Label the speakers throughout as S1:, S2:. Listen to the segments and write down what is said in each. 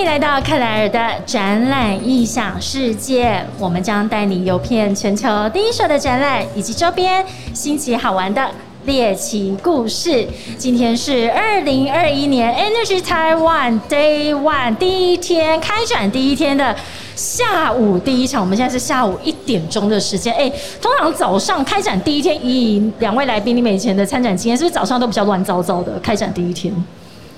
S1: 迎来到克莱尔的展览异想世界，我们将带你游遍全球第一手的展览以及周边新奇好玩的猎奇故事。今天是二零二一年 Energy Taiwan Day One 第一天开展第一天的下午第一场，我们现在是下午一点钟的时间。哎，通常早上开展第一天，以两位来宾你们以前的参展经验，是不是早上都比较乱糟糟的？开展第一天。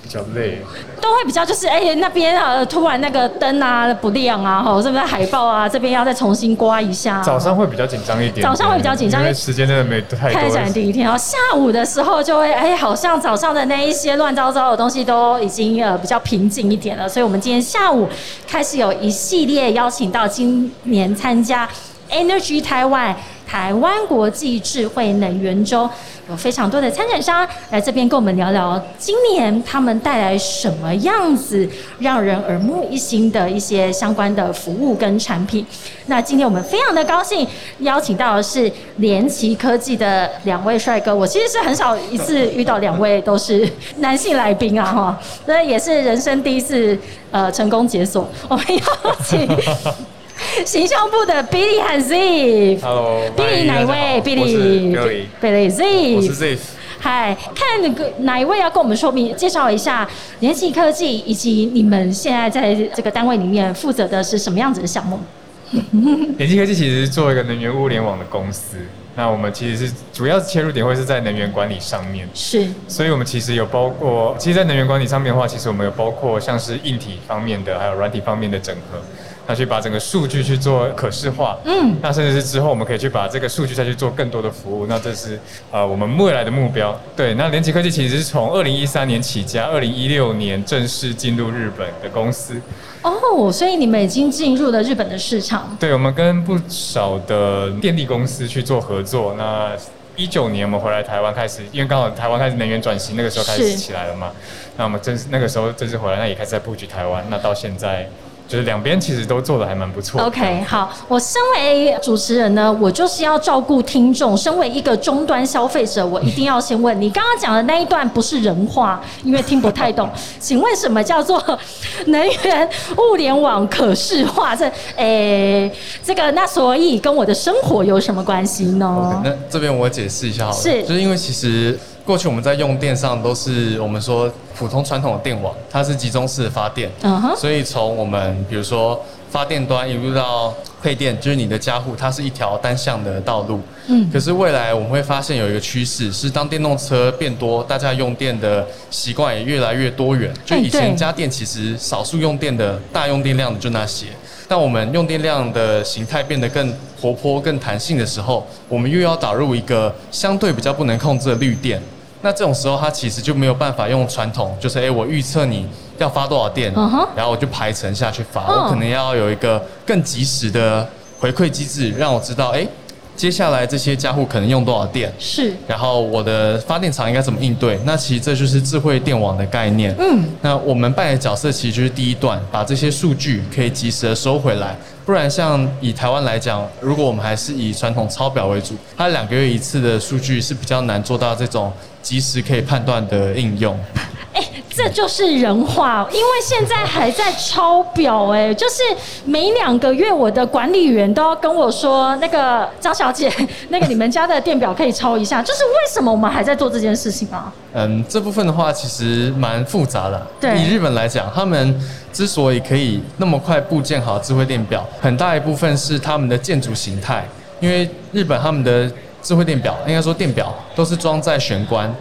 S2: 比较累，
S1: 都会比较就是哎，那边啊突然那个灯啊不亮啊，吼，是不是海报啊这边要再重新刮一下？
S2: 早上会比较紧张一点，
S1: 早上会比较紧张，
S2: 因为时间真的没太多。
S1: 开展第一天，然后下午的时候就会哎，好像早上的那一些乱糟糟的东西都已经呃比较平静一点了，所以我们今天下午开始有一系列邀请到今年参加 Energy Taiwan。台湾国际智慧能源周有非常多的参展商来这边跟我们聊聊，今年他们带来什么样子让人耳目一新的一些相关的服务跟产品。那今天我们非常的高兴邀请到的是联奇科技的两位帅哥，我其实是很少一次遇到两位都是男性来宾啊哈，那也是人生第一次呃成功解锁，我们邀请。形象部的 Billy 和
S2: Z，Hello，Billy
S1: 哪一位
S2: ？Billy，Billy
S1: Z，
S2: 我是 Z。
S1: 嗨，看那个哪一位要跟我们说明介绍一下联系科技，以及你们现在在这个单位里面负责的是什么样子的项目？
S2: 联系科技其实是做一个能源物联网的公司，那我们其实是主要切入点会是在能源管理上面，
S1: 是，
S2: 所以我们其实有包括，其实，在能源管理上面的话，其实我们有包括像是硬体方面的，还有软体方面的整合。那去把整个数据去做可视化，嗯，那甚至是之后我们可以去把这个数据再去做更多的服务，那这是呃我们未来的目标。对，那联奇科技其实是从二零一三年起家，二零一六年正式进入日本的公司。
S1: 哦，所以你们已经进入了日本的市场。
S2: 对，我们跟不少的电力公司去做合作。那一九年我们回来台湾开始，因为刚好台湾开始能源转型，那个时候开始起来了嘛。那我们正式那个时候正式回来，那也开始在布局台湾。那到现在。就是两边其实都做的还蛮不错。
S1: OK，好，我身为主持人呢，我就是要照顾听众。身为一个终端消费者，我一定要先问你，刚刚讲的那一段不是人话，因为听不太懂。请问什么叫做 能源物联网可视化？这诶，这个那所以跟我的生活有什么关系呢？
S3: 那这边我解释一下好了，
S1: 是，
S3: 就是因为其实。过去我们在用电上都是我们说普通传统的电网，它是集中式的发电，所以从我们比如说发电端一路到配电，就是你的家户，它是一条单向的道路。嗯，可是未来我们会发现有一个趋势，是当电动车变多，大家用电的习惯也越来越多元。就以前家电其实少数用电的大用电量的就那些。当我们用电量的形态变得更活泼、更弹性的时候，我们又要导入一个相对比较不能控制的绿电。那这种时候，它其实就没有办法用传统，就是哎，我预测你要发多少电，然后我就排程下去发。我可能要有一个更及时的回馈机制，让我知道哎。接下来这些家户可能用多少电？
S1: 是，
S3: 然后我的发电厂应该怎么应对？那其实这就是智慧电网的概念。嗯，那我们扮演角色其实就是第一段，把这些数据可以及时的收回来。不然像以台湾来讲，如果我们还是以传统抄表为主，它两个月一次的数据是比较难做到这种及时可以判断的应用。
S1: 哎，这就是人话，因为现在还在抄表，哎，就是每两个月我的管理员都要跟我说，那个张小姐，那个你们家的电表可以抄一下，就是为什么我们还在做这件事情啊？
S3: 嗯，这部分的话其实蛮复杂的。
S1: 对，
S3: 以日本来讲，他们之所以可以那么快部建好智慧电表，很大一部分是他们的建筑形态，因为日本他们的智慧电表，应该说电表都是装在玄关。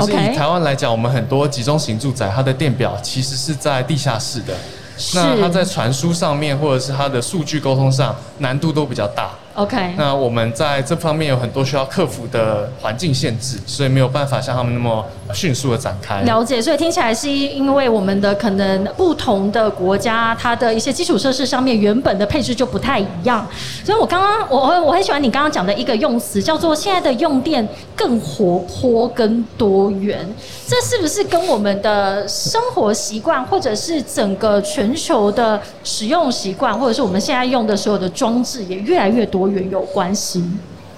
S3: 可是以台湾来讲，我们很多集中型住宅，它的电表其实是在地下室的，那它在传输上面或者是它的数据沟通上难度都比较大。
S1: OK，
S3: 那我们在这方面有很多需要克服的环境限制，所以没有办法像他们那么迅速的展开。
S1: 了解，所以听起来是因为我们的可能不同的国家，它的一些基础设施上面原本的配置就不太一样。所以我刚刚我我很喜欢你刚刚讲的一个用词，叫做现在的用电更活泼跟多元。这是不是跟我们的生活习惯，或者是整个全球的使用习惯，或者是我们现在用的所有的装置也越来越多？源有关系，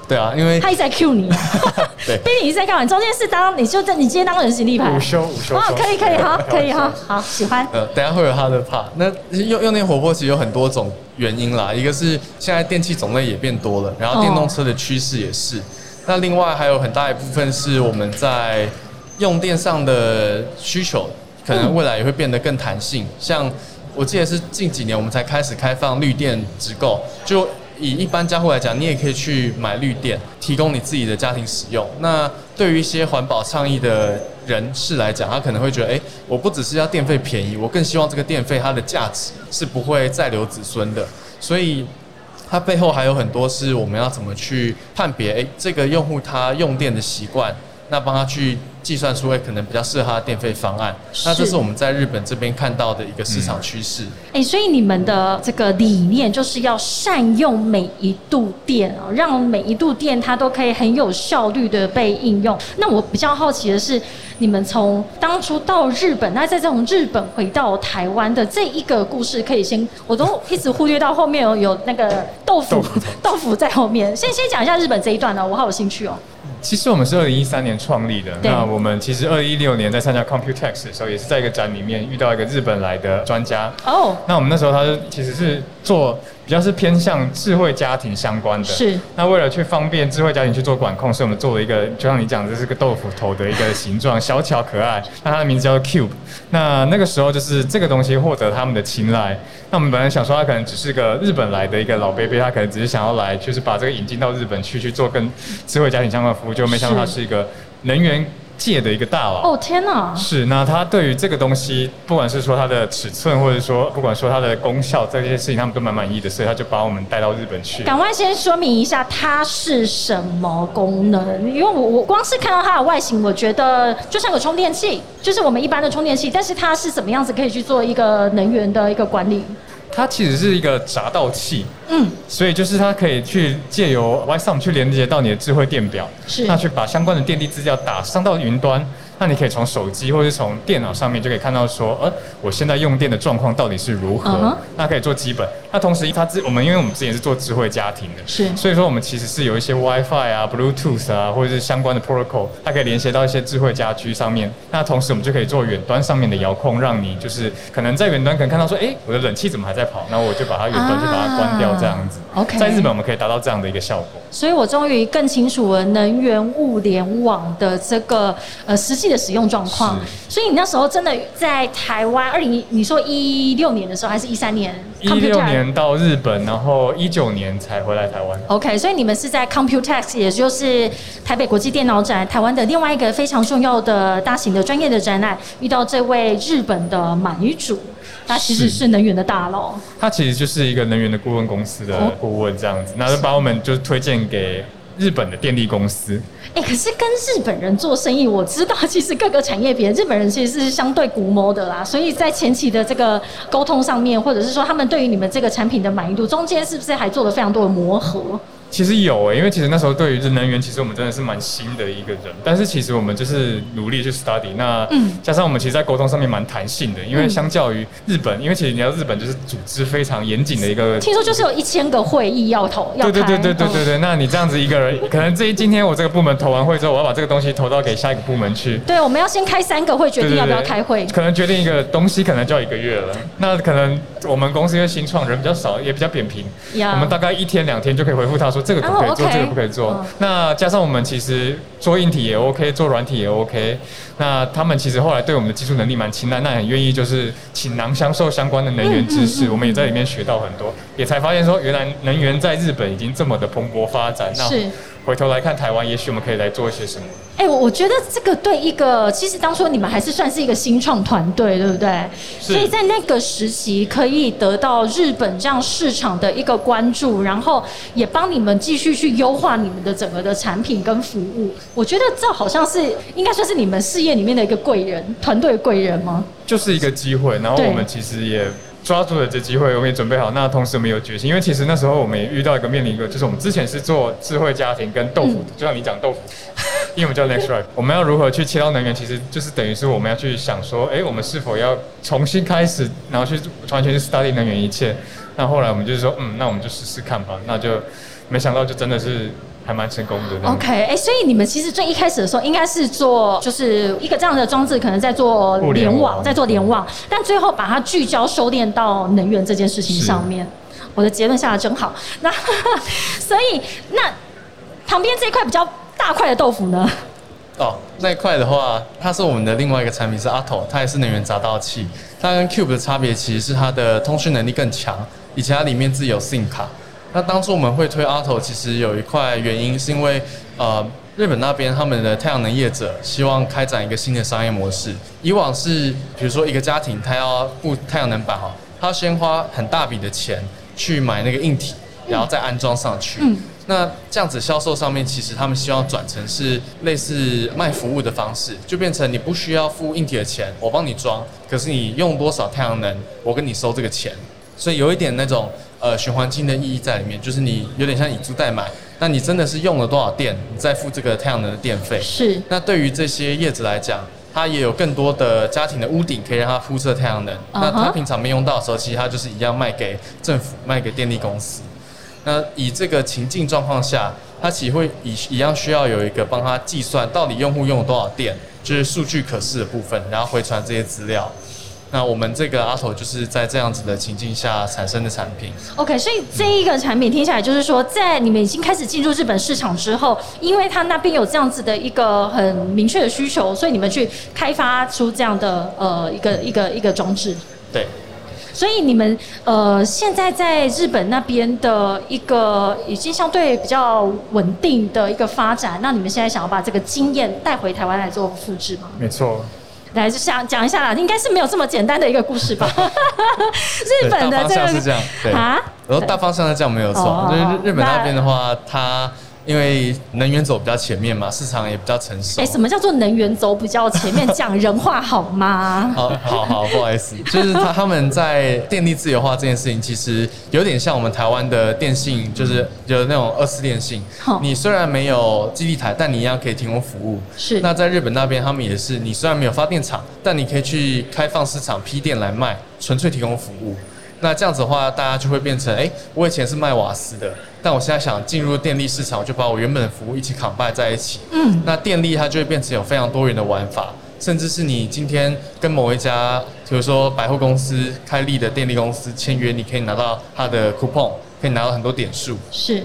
S3: 对啊，因为
S1: 他一直在 Q 你，
S3: 对，
S1: 逼你一直在干嘛？中间是当你就在你今天当人形立牌，
S2: 午休午休。
S1: 哦，可以可以，好，可以哈，好，喜欢。
S3: 呃，等下会有他的 part。那用用电活泼其实有很多种原因啦，一个是现在电器种类也变多了，然后电动车的趋势也是。那另外还有很大一部分是我们在用电上的需求，可能未来也会变得更弹性。像我记得是近几年我们才开始开放绿电直购，就以一般家户来讲，你也可以去买绿电，提供你自己的家庭使用。那对于一些环保倡议的人士来讲，他可能会觉得，哎，我不只是要电费便宜，我更希望这个电费它的价值是不会再留子孙的。所以。它背后还有很多是我们要怎么去判别，哎，这个用户他用电的习惯，那帮他去计算出，会，可能比较适合他的电费方案。那这是我们在日本这边看到的一个市场趋势。
S1: 哎，所以你们的这个理念就是要善用每一度电啊，让每一度电它都可以很有效率的被应用。那我比较好奇的是。你们从当初到日本，那再从日本回到台湾的这一个故事，可以先，我都一直忽略到后面有有那个豆腐豆腐在后面。先先讲一下日本这一段呢，我好有兴趣哦。
S2: 其实我们是二零一三年创立的，那我们其实二零一六年在参加 Computex 的时候，也是在一个展里面遇到一个日本来的专家。哦，那我们那时候他就其实是做。比较是偏向智慧家庭相关的，
S1: 是。
S2: 那为了去方便智慧家庭去做管控，所以我们做了一个，就像你讲，这是个豆腐头的一个形状，小巧可爱。那它的名字叫做 Cube。那那个时候就是这个东西获得他们的青睐。那我们本来想说，它可能只是个日本来的一个老 baby，他可能只是想要来，就是把这个引进到日本去去做跟智慧家庭相关的服务，就没想到它是一个能源。界的一个大佬
S1: 哦天哪！
S2: 是那他对于这个东西，不管是说它的尺寸，或者说不管说它的功效这些事情，他们都蛮满意的，所以他就把我们带到日本去。
S1: 赶快先说明一下它是什么功能，因为我我光是看到它的外形，我觉得就像个充电器，就是我们一般的充电器，但是它是怎么样子可以去做一个能源的一个管理？
S2: 它其实是一个闸道器，嗯，所以就是它可以去借由 i s o m 去连接到你的智慧电表，
S1: 是，
S2: 那去把相关的电力资料打上到云端。那你可以从手机或者是从电脑上面就可以看到说，呃，我现在用电的状况到底是如何？那可以做基本。那同时，它自我们因为我们之前是做智慧家庭的，
S1: 是，
S2: 所以说我们其实是有一些 WiFi 啊、Bluetooth 啊，或者是相关的 protocol，它可以连接到一些智慧家居上面。那同时，我们就可以做远端上面的遥控，让你就是可能在远端可能看到说，哎，我的冷气怎么还在跑？那我就把它远端就把它关掉，这样子。
S1: OK，
S2: 在日本我们可以达到这样的一个效果。
S1: 所以我终于更清楚了能源物联网的这个呃实际的使用状况。所以你那时候真的在台湾，二零你说一六年的时候，还是一三年？
S2: 一六年到日本，然后一九年才回来台湾。
S1: OK，所以你们是在 Computex，也就是台北国际电脑展，台湾的另外一个非常重要的大型的专业的展览，遇到这位日本的买主，他其实是能源的大佬。
S2: 他其实就是一个能源的顾问公司的顾问这样子，那就把我们就推荐给。日本的电力公司，
S1: 哎，可是跟日本人做生意，我知道其实各个产业别日本人其实是相对古摸的啦，所以在前期的这个沟通上面，或者是说他们对于你们这个产品的满意度，中间是不是还做了非常多的磨合？
S2: 其实有诶，因为其实那时候对于这能源，其实我们真的是蛮新的一个人。但是其实我们就是努力去 study，那加上我们其实，在沟通上面蛮弹性的。因为相较于日本，因为其实你要日本就是组织非常严谨的一个。
S1: 听说就是有一千个会议要投要
S2: 对对对对对对对。那你这样子一个人，可能这今天我这个部门投完会之后，我要把这个东西投到给下一个部门去。
S1: 对，我们要先开三个会，决定要不要开会。
S2: 可能决定一个东西，可能就要一个月了。那可能我们公司因为新创，人比较少，也比较扁平，我们大概一天两天就可以回复他说这个可不可以做。这个不可以做。那加上我们其实做硬体也 OK，做软体也 OK。那他们其实后来对我们的技术能力蛮青睐，那很愿意就是倾囊相授相关的能源知识。我们也在里面学到很多，也才发现说原来能源在日本已经这么的蓬勃发展。那回头来看台湾，也许我们可以来做一些什么？
S1: 哎，我我觉得这个对一个，其实当初你们还是算是一个新创团队，对不对？所以在那个时期可以得到日本这样市场的一个关注，然后也帮你们继续去优化你们的整个的产品跟服务。我觉得这好像是应该算是你们事业里面的一个贵人，团队贵人吗？
S2: 就是一个机会，然后我们其实也。抓住了这机会，我们也准备好。那同时我们有决心，因为其实那时候我们也遇到一个面临一个，就是我们之前是做智慧家庭跟豆腐，就像你讲豆腐，因为我们叫 Next Right，我们要如何去切到能源，其实就是等于是我们要去想说，哎，我们是否要重新开始，然后去完全去 study 能源一切。那后来我们就是说，嗯，那我们就试试看吧。那就没想到就真的是。还蛮成功的。
S1: OK，哎，所以你们其实最一开始的时候应该是做就是一个这样的装置，可能在做联网，在做联网，但最后把它聚焦收敛到能源这件事情上面。我的结论下的真好。那 所以那旁边这一块比较大块的豆腐呢？
S3: 哦，那一块的话，它是我们的另外一个产品，是 Auto，它也是能源杂道器。它跟 Cube 的差别其实是它的通讯能力更强，以及它里面自有 SIM 卡。那当初我们会推 Auto，其实有一块原因是因为呃日本那边他们的太阳能业者希望开展一个新的商业模式。以往是比如说一个家庭他要布太阳能板哈，他要先花很大笔的钱去买那个硬体，然后再安装上去。那这样子销售上面，其实他们希望转成是类似卖服务的方式，就变成你不需要付硬体的钱，我帮你装，可是你用多少太阳能，我跟你收这个钱，所以有一点那种呃循环金的意义在里面，就是你有点像以租代买，那你真的是用了多少电，你再付这个太阳能的电费。
S1: 是。
S3: 那对于这些业主来讲，它也有更多的家庭的屋顶可以让它铺设太阳能，那它平常没用到的时候，其实它就是一样卖给政府，卖给电力公司。那以这个情境状况下，它其实会以一样需要有一个帮他计算到底用户用了多少电，就是数据可视的部分，然后回传这些资料。那我们这个阿头就是在这样子的情境下产生的产品。
S1: OK，所以这一个产品听起来就是说，在你们已经开始进入日本市场之后，因为它那边有这样子的一个很明确的需求，所以你们去开发出这样的呃一个一个一个装置。
S3: 对。
S1: 所以你们呃现在在日本那边的一个已经相对比较稳定的一个发展，那你们现在想要把这个经验带回台湾来做复制吗？
S2: 没错，
S1: 来就想讲一下啦，应该是没有这么简单的一个故事吧？日本的
S3: 这个是这样啊，然后大方向是这样没有错，就是日本那边的话，它。因为能源走比较前面嘛，市场也比较成熟。
S1: 哎，什么叫做能源走比较前面？讲人话好吗？
S3: 好，好，好，不好意思，就是他他们在电力自由化这件事情，其实有点像我们台湾的电信，就是有那种二次电信。你虽然没有基地台，但你一样可以提供服务。
S1: 是。
S3: 那在日本那边，他们也是，你虽然没有发电厂，但你可以去开放市场批电来卖，纯粹提供服务。那这样子的话，大家就会变成，哎，我以前是卖瓦斯的，但我现在想进入电力市场，就把我原本的服务一起扛拜在一起。嗯，那电力它就会变成有非常多元的玩法，甚至是你今天跟某一家，比如说百货公司开立的电力公司签约，你可以拿到它的 coupon，可以拿到很多点数。
S1: 是，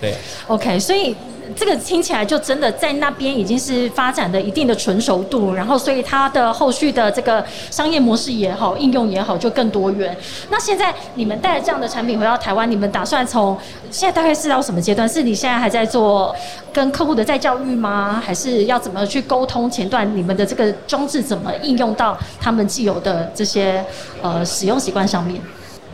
S3: 对。
S1: OK，所以。这个听起来就真的在那边已经是发展的一定的纯熟度，然后所以它的后续的这个商业模式也好，应用也好，就更多元。那现在你们带这样的产品回到台湾，你们打算从现在大概是到什么阶段？是你现在还在做跟客户的再教育吗？还是要怎么去沟通前段你们的这个装置怎么应用到他们既有的这些呃使用习惯上面？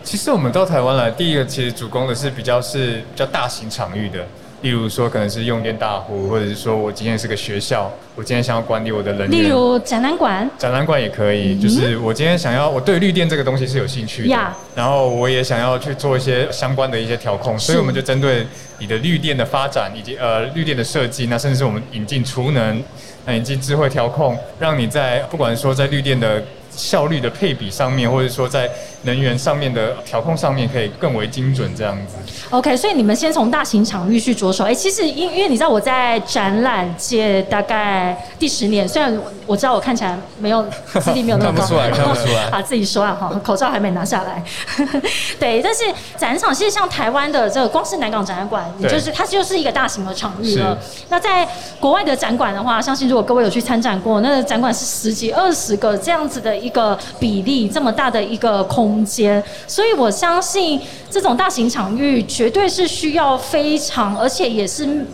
S2: 其实我们到台湾来，第一个其实主攻的是比较是比较大型场域的。例如说，可能是用电大户，或者是说我今天是个学校，我今天想要管理我的人员。
S1: 例如展览馆，
S2: 展览馆也可以。就是我今天想要，我对绿电这个东西是有兴趣的，然后我也想要去做一些相关的一些调控，所以我们就针对你的绿电的发展以及呃绿电的设计，那甚至是我们引进储能，那引进智慧调控，让你在不管说在绿电的。效率的配比上面，或者说在能源上面的调控上面，可以更为精准这样子。
S1: OK，所以你们先从大型场域去着手。哎，其实因因为你知道我在展览界大概第十年，虽然我知道我看起来没有资历没有那么高，
S3: 看不出来，看不出来，
S1: 啊自己说啊哈，口罩还没拿下来。对，但是展场其实像台湾的这个光是南港展览馆，就是它就是一个大型的场域了。那在国外的展馆的话，相信如果各位有去参展过，那个展馆是十几、二十个这样子的。一个比例这么大的一个空间，所以我相信这种大型场域绝对是需要非常，而且也是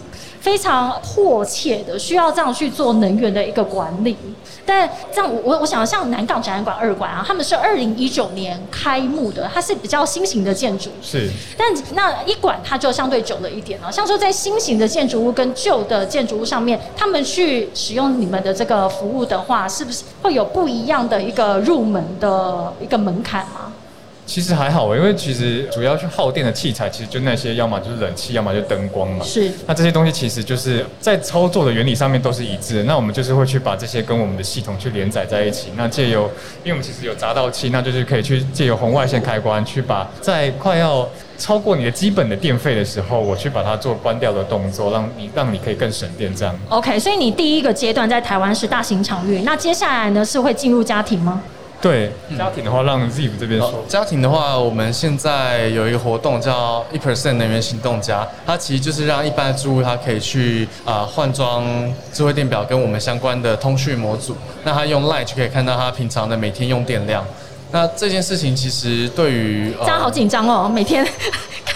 S1: 非常迫切的，需要这样去做能源的一个管理。但这样，我我想像南港展览馆二馆啊，他们是二零一九年开幕的，它是比较新型的建筑。
S2: 是。
S1: 但那一馆它就相对久了一点了。像说在新型的建筑物跟旧的建筑物上面，他们去使用你们的这个服务的话，是不是会有不一样的一个入门的一个门槛吗？
S2: 其实还好，因为其实主要去耗电的器材，其实就那些，要么就是冷气，要么就灯光嘛。
S1: 是。
S2: 那这些东西其实就是在操作的原理上面都是一致。的。那我们就是会去把这些跟我们的系统去连载在一起。那借由，因为我们其实有闸道器，那就是可以去借由红外线开关去把在快要超过你的基本的电费的时候，我去把它做关掉的动作，让你让你可以更省电这样。
S1: OK，所以你第一个阶段在台湾是大型场域，那接下来呢是会进入家庭吗？
S2: 对家庭的话，让 Ziv 这边说。
S3: 家庭的话，我们现在有一个活动叫一 percent 能源行动家，它其实就是让一般的住户他可以去啊换装智慧电表跟我们相关的通讯模组，那他用 Line 就可以看到他平常的每天用电量。那这件事情其实对于
S1: 这样好紧张哦，每天看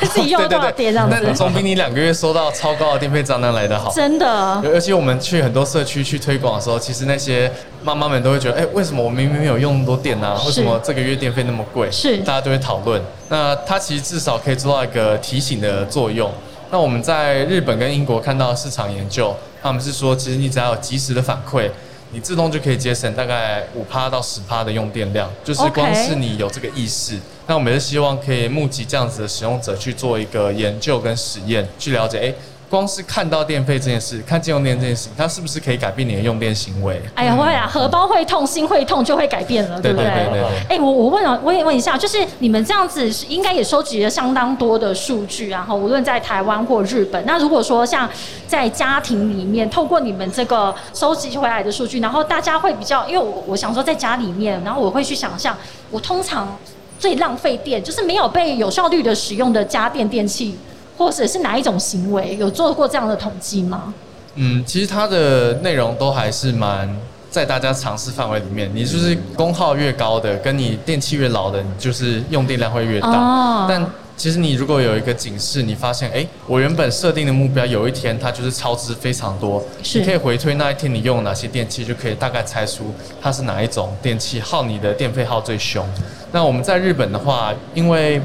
S1: 自己用多少电这样子，
S3: 总比你两个月收到超高的电费账单来的好。
S1: 真的，
S3: 尤其我们去很多社区去推广的时候，其实那些妈妈们都会觉得，哎，为什么我明明没有用那么多电呢？为什么这个月电费那么贵？
S1: 是，
S3: 大家都会讨论。那它其实至少可以做到一个提醒的作用。那我们在日本跟英国看到市场研究，他们是说，其实你只要有及时的反馈。你自动就可以节省大概五趴到十趴的用电量，就是光是你有这个意识。那我们是希望可以募集这样子的使用者去做一个研究跟实验，去了解，哎。光是看到电费这件事，看见用电这件事情，它是不是可以改变你的用电行为？
S1: 哎呀，会啊，荷包会痛，心会痛，就会改变了，对不对？
S3: 对对对。
S1: 哎，我我问了，我也问一下，就是你们这样子应该也收集了相当多的数据，然后无论在台湾或日本，那如果说像在家庭里面，透过你们这个收集回来的数据，然后大家会比较，因为我我想说在家里面，然后我会去想象，我通常最浪费电，就是没有被有效率的使用的家电电器。或者是哪一种行为有做过这样的统计吗？
S3: 嗯，其实它的内容都还是蛮在大家尝试范围里面。你就是功耗越高的，跟你电器越老的，你就是用电量会越大。但其实你如果有一个警示，你发现哎，我原本设定的目标有一天它就是超支非常多，你可以回推那一天你用哪些电器，就可以大概猜出它是哪一种电器耗你的电费耗最凶。那我们在日本的话，因为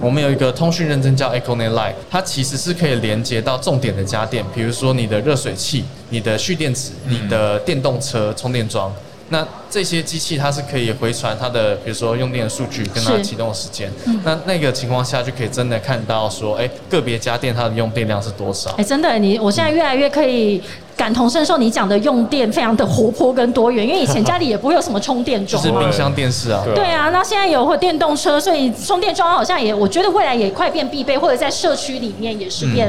S3: 我们有一个通讯认证叫 EcoNet Line，它其实是可以连接到重点的家电，比如说你的热水器、你的蓄电池、你的电动车充电桩。那这些机器它是可以回传它的，比如说用电的数据跟它启动的时间。那那个情况下就可以真的看到说，哎，个别家电它的用电量是多少？
S1: 哎，真的，你我现在越来越可以。感同身受，你讲的用电非常的活泼跟多元，因为以前家里也不会有什么充电桩，
S3: 就是冰箱、电视啊。
S1: 对啊，那现在有或电动车，所以充电桩好像也，我觉得未来也快变必备，或者在社区里面也是变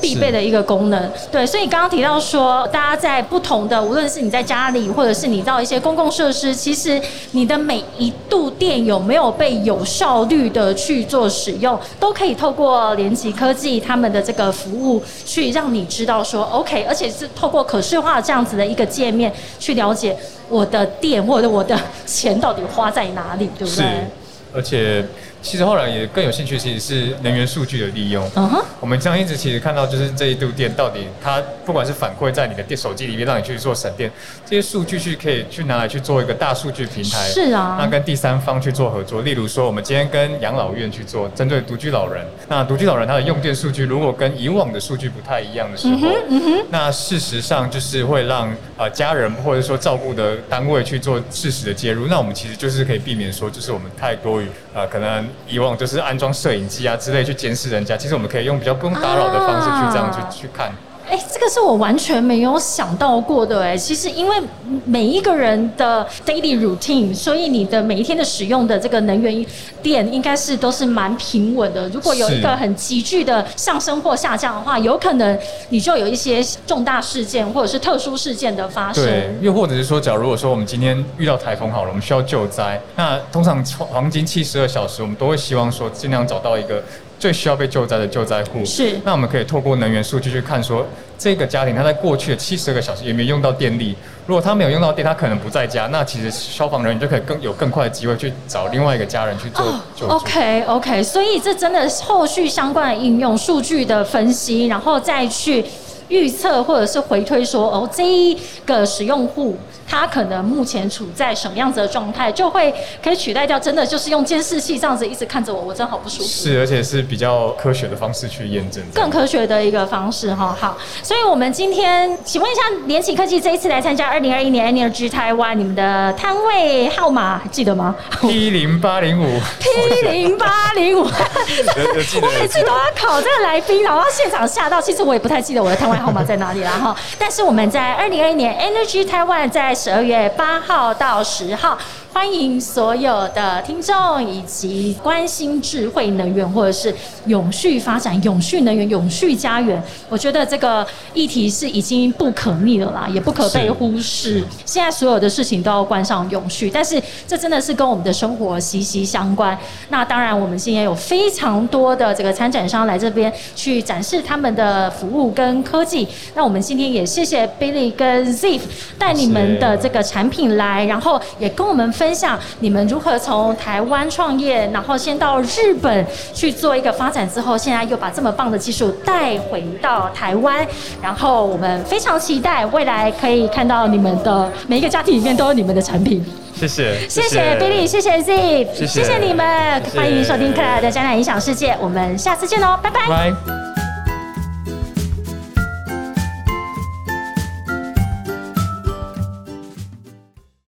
S1: 必备的一个功能。对，所以刚刚提到说，大家在不同的，无论是你在家里，或者是你到一些公共设施，其实你的每一度电有没有被有效率的去做使用，都可以透过联极科技他们的这个服务，去让你知道说，OK，而且是。透过可视化这样子的一个界面去了解我的店或者我的钱到底花在哪里，对不对？
S2: 而且。其实后来也更有兴趣，其实是能源数据的利用。嗯哼，我们这样一直其实看到，就是这一度电到底它不管是反馈在你的电手机里面，让你去做省电，这些数据去可以去拿来去做一个大数据平台。
S1: 是啊，
S2: 那跟第三方去做合作，例如说我们今天跟养老院去做针对独居老人，那独居老人他的用电数据如果跟以往的数据不太一样的时候，那事实上就是会让呃家人或者说照顾的单位去做适时的介入，那我们其实就是可以避免说，就是我们太多于呃可能。以往就是安装摄影机啊之类去监视人家，其实我们可以用比较不用打扰的方式去这样去去看。
S1: 哎，这个是我完全没有想到过的哎。其实因为每一个人的 daily routine，所以你的每一天的使用的这个能源电应该是都是蛮平稳的。如果有一个很急剧的上升或下降的话，有可能你就有一些重大事件或者是特殊事件的发生。
S2: 对，又或者是说，假如果说我们今天遇到台风好了，我们需要救灾，那通常黄金七十二小时，我们都会希望说尽量找到一个。最需要被救灾的救灾户
S1: 是，
S2: 那我们可以透过能源数据去看，说这个家庭他在过去的七十个小时有没有用到电力。如果他没有用到电，他可能不在家，那其实消防人员就可以更有更快的机会去找另外一个家人去做救助。
S1: OK OK，所以这真的后续相关的应用数据的分析，然后再去。预测或者是回推说，哦，这一个使用户他可能目前处在什么样子的状态，就会可以取代掉真的就是用监视器这样子一直看着我，我真好不舒服。
S2: 是，而且是比较科学的方式去验证。
S1: 更科学的一个方式哈，好。所以我们今天请问一下，联企科技这一次来参加二零二一年 Energy Taiwan，你们的摊位号码记得吗
S2: ？P 零八零五。
S1: P 零八零五。我每次都要考这个来宾，然后现场吓到。其实我也不太记得我的摊位。号码在哪里了哈。但是我们在二零二一年 Energy Taiwan 在十二月八号到十号。欢迎所有的听众以及关心智慧能源或者是永续发展、永续能源、永续家园，我觉得这个议题是已经不可逆了啦，也不可被忽视。现在所有的事情都要关上永续，但是这真的是跟我们的生活息息相关。那当然，我们今天有非常多的这个参展商来这边去展示他们的服务跟科技。那我们今天也谢谢 Billy 跟 Ziff 带你们的这个产品来，然后也跟我们。分享你们如何从台湾创业，然后先到日本去做一个发展，之后现在又把这么棒的技术带回到台湾，然后我们非常期待未来可以看到你们的每一个家庭里面都有你们的产品。
S2: 谢谢，
S1: 谢谢 Billy，谢谢 Z，谢谢你们，欢迎收听克莱尔的展览影响世界，我们下次见喽，拜拜。